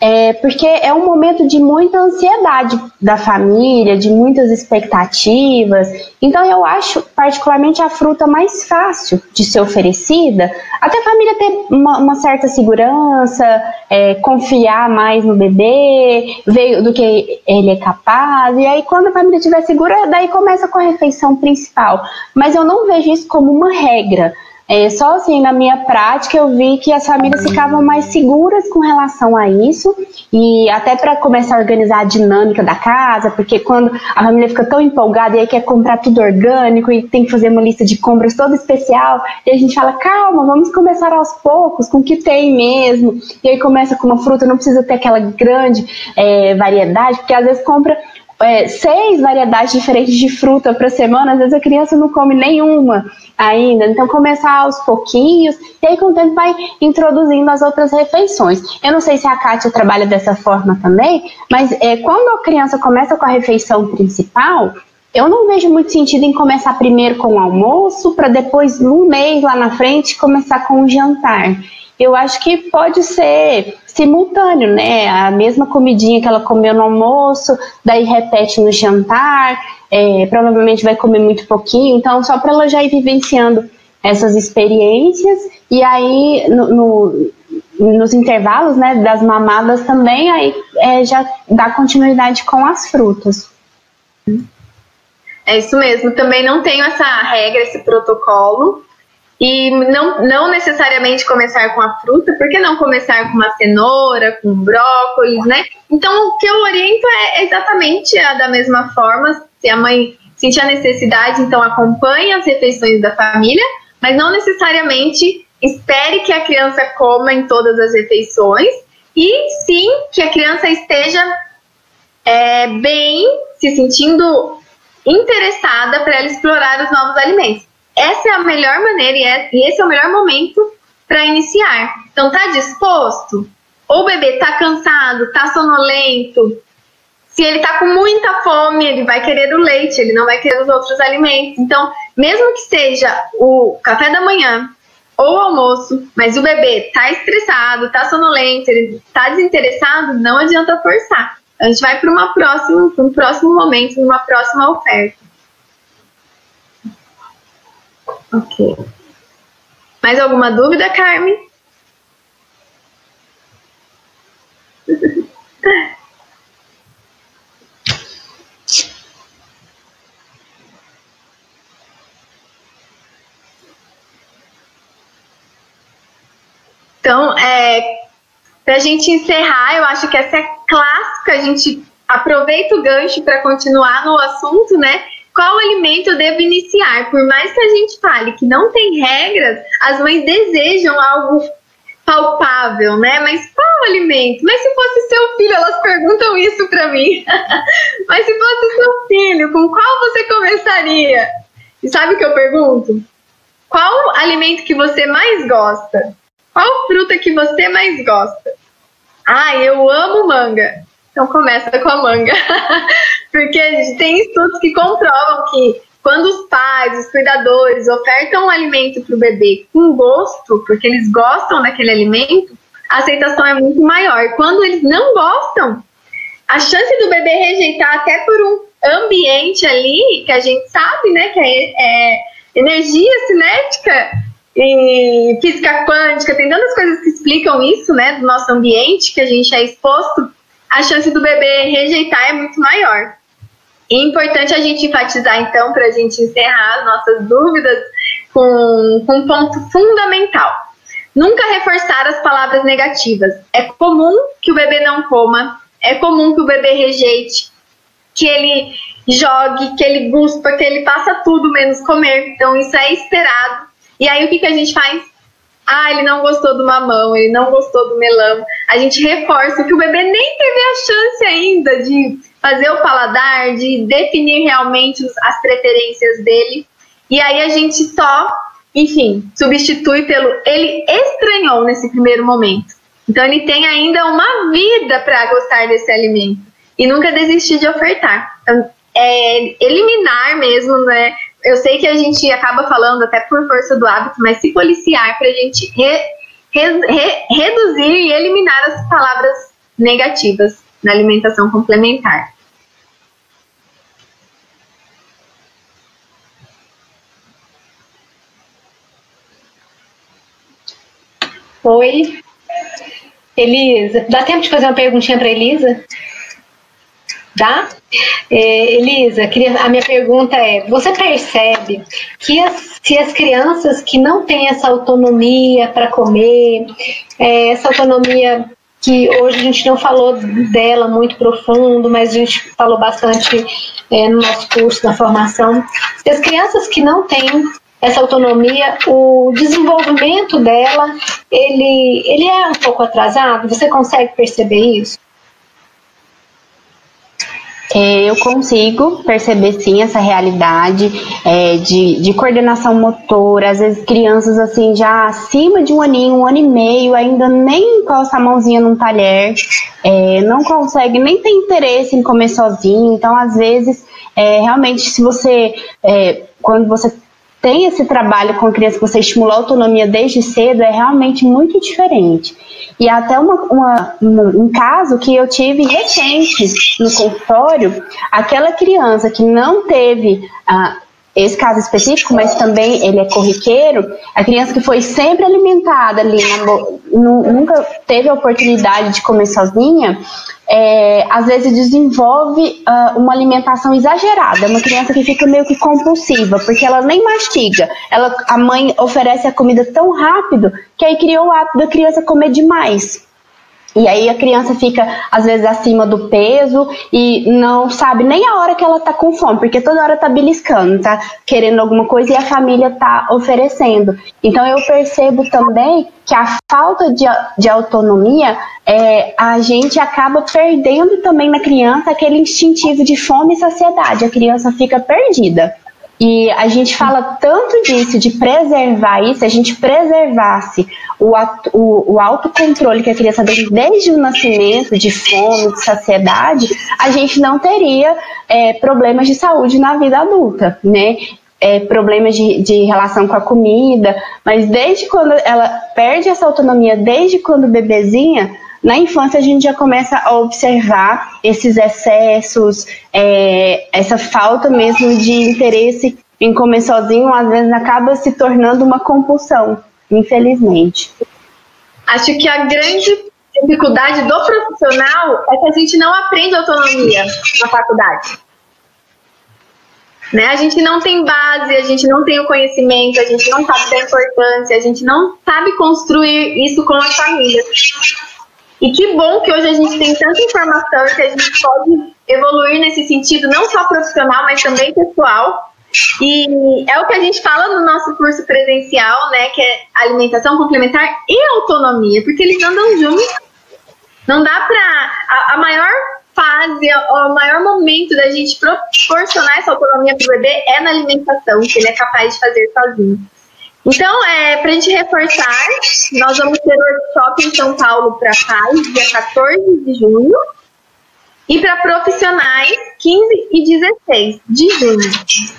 é, porque é um momento de muita ansiedade da família, de muitas expectativas. Então eu acho particularmente a fruta mais fácil de ser oferecida, até a família ter uma, uma certa segurança, é, confiar mais no bebê, ver do que ele é capaz. E aí quando a família estiver segura, daí começa com a refeição principal. Mas eu não vejo isso como uma regra. É, só assim, na minha prática, eu vi que as famílias ficavam mais seguras com relação a isso e até para começar a organizar a dinâmica da casa, porque quando a família fica tão empolgada e aí quer comprar tudo orgânico e tem que fazer uma lista de compras toda especial, e a gente fala, calma, vamos começar aos poucos, com o que tem mesmo. E aí começa com uma fruta, não precisa ter aquela grande é, variedade, porque às vezes compra é, seis variedades diferentes de fruta para semana, às vezes a criança não come nenhuma ainda. Então, começar aos pouquinhos e aí com o tempo vai introduzindo as outras refeições. Eu não sei se a Kátia trabalha dessa forma também, mas é, quando a criança começa com a refeição principal, eu não vejo muito sentido em começar primeiro com o almoço, para depois, num mês lá na frente, começar com o jantar eu acho que pode ser simultâneo, né? A mesma comidinha que ela comeu no almoço, daí repete no jantar, é, provavelmente vai comer muito pouquinho, então só para ela já ir vivenciando essas experiências e aí no, no, nos intervalos né, das mamadas também, aí é, já dá continuidade com as frutas. É isso mesmo, também não tenho essa regra, esse protocolo, e não, não necessariamente começar com a fruta, por que não começar com uma cenoura, com brócolis, né? Então, o que eu oriento é exatamente a, da mesma forma. Se a mãe sentir a necessidade, então acompanhe as refeições da família, mas não necessariamente espere que a criança coma em todas as refeições. E sim que a criança esteja é, bem, se sentindo interessada para ela explorar os novos alimentos. Essa é a melhor maneira e, é, esse é o melhor momento para iniciar. Então, tá disposto? Ou o bebê tá cansado, tá sonolento. Se ele tá com muita fome, ele vai querer o leite, ele não vai querer os outros alimentos. Então, mesmo que seja o café da manhã ou o almoço, mas o bebê tá estressado, tá sonolento, ele tá desinteressado, não adianta forçar. A gente vai para uma próxima, um próximo momento, numa próxima oferta. Ok. Mais alguma dúvida, Carmen? Então, é, para a gente encerrar, eu acho que essa é clássica, a gente aproveita o gancho para continuar no assunto, né? Qual alimento eu devo iniciar? Por mais que a gente fale que não tem regras, as mães desejam algo palpável, né? Mas qual alimento? Mas se fosse seu filho, elas perguntam isso para mim. Mas se fosse seu filho, com qual você começaria? E sabe o que eu pergunto? Qual alimento que você mais gosta? Qual fruta que você mais gosta? Ah, eu amo manga. Então começa com a manga. Porque tem estudos que comprovam que quando os pais, os cuidadores ofertam um alimento para o bebê com gosto, porque eles gostam daquele alimento, a aceitação é muito maior. Quando eles não gostam, a chance do bebê rejeitar até por um ambiente ali, que a gente sabe, né, que é, é energia cinética e física quântica, tem tantas coisas que explicam isso, né, do nosso ambiente, que a gente é exposto, a chance do bebê rejeitar é muito maior. É importante a gente enfatizar, então, para a gente encerrar as nossas dúvidas, com, com um ponto fundamental. Nunca reforçar as palavras negativas. É comum que o bebê não coma, é comum que o bebê rejeite, que ele jogue, que ele guspa, que ele faça tudo menos comer. Então, isso é esperado. E aí, o que, que a gente faz? Ah, ele não gostou do mamão, ele não gostou do melão. A gente reforça que o bebê nem teve a chance ainda de fazer o paladar, de definir realmente as preferências dele. E aí a gente só, enfim, substitui pelo ele estranhou nesse primeiro momento. Então ele tem ainda uma vida para gostar desse alimento e nunca desistir de ofertar. Então, é eliminar mesmo, né? Eu sei que a gente acaba falando até por força do hábito, mas se policiar para a gente re, re, re, reduzir e eliminar as palavras negativas na alimentação complementar. Oi, Elisa. Dá tempo de fazer uma perguntinha para Elisa? Dá? É, Elisa, queria, a minha pergunta é: você percebe que as, se as crianças que não têm essa autonomia para comer, é, essa autonomia que hoje a gente não falou dela muito profundo, mas a gente falou bastante é, no nosso curso, na formação, se as crianças que não têm essa autonomia, o desenvolvimento dela, ele, ele é um pouco atrasado? Você consegue perceber isso? É, eu consigo perceber sim essa realidade é, de, de coordenação motora, às vezes crianças assim já acima de um aninho, um ano e meio, ainda nem encosta a mãozinha num talher, é, não consegue, nem tem interesse em comer sozinho, então às vezes é, realmente se você, é, quando você tem esse trabalho com a criança, que você estimula a autonomia desde cedo, é realmente muito diferente. E até uma, uma, um caso que eu tive recente no consultório, aquela criança que não teve ah, esse caso específico, mas também ele é corriqueiro, a criança que foi sempre alimentada ali, nunca teve a oportunidade de comer sozinha, é, às vezes desenvolve uh, uma alimentação exagerada. É uma criança que fica meio que compulsiva, porque ela nem mastiga. Ela, a mãe oferece a comida tão rápido que aí criou o hábito da criança comer demais. E aí a criança fica, às vezes, acima do peso e não sabe nem a hora que ela tá com fome, porque toda hora tá beliscando, tá querendo alguma coisa e a família tá oferecendo. Então eu percebo também que a falta de, de autonomia, é, a gente acaba perdendo também na criança aquele instintivo de fome e saciedade. A criança fica perdida. E a gente fala tanto disso, de preservar isso, a gente preservasse o, o, o autocontrole que a criança tem desde o nascimento, de fome, de saciedade, a gente não teria é, problemas de saúde na vida adulta, né? É, problemas de, de relação com a comida, mas desde quando ela perde essa autonomia, desde quando bebezinha, na infância a gente já começa a observar esses excessos, é, essa falta mesmo de interesse em comer sozinho, às vezes acaba se tornando uma compulsão, infelizmente. Acho que a grande dificuldade do profissional é que a gente não aprende autonomia na faculdade. Né? A gente não tem base, a gente não tem o conhecimento, a gente não sabe da importância, a gente não sabe construir isso com as famílias. E que bom que hoje a gente tem tanta informação que a gente pode evoluir nesse sentido, não só profissional, mas também pessoal. E é o que a gente fala no nosso curso presencial, né? Que é alimentação complementar e autonomia, porque eles andam juntos. Não dá pra. A, a maior fase, o maior momento da gente proporcionar essa autonomia para o bebê é na alimentação, que ele é capaz de fazer sozinho. Então, é, para a gente reforçar, nós vamos ter workshop em São Paulo para pais, dia 14 de junho, e para profissionais, 15 e 16 de junho.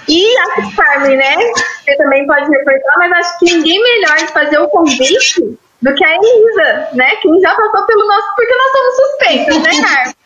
E a Farm, né? Você também pode reforçar, mas acho que ninguém melhor de fazer o convite do que a Elisa, né? Que já passou pelo nosso. Porque nós somos suspeitos, né, Carmen?